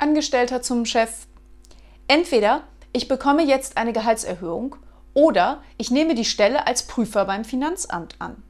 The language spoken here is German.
Angestellter zum Chef, entweder ich bekomme jetzt eine Gehaltserhöhung oder ich nehme die Stelle als Prüfer beim Finanzamt an.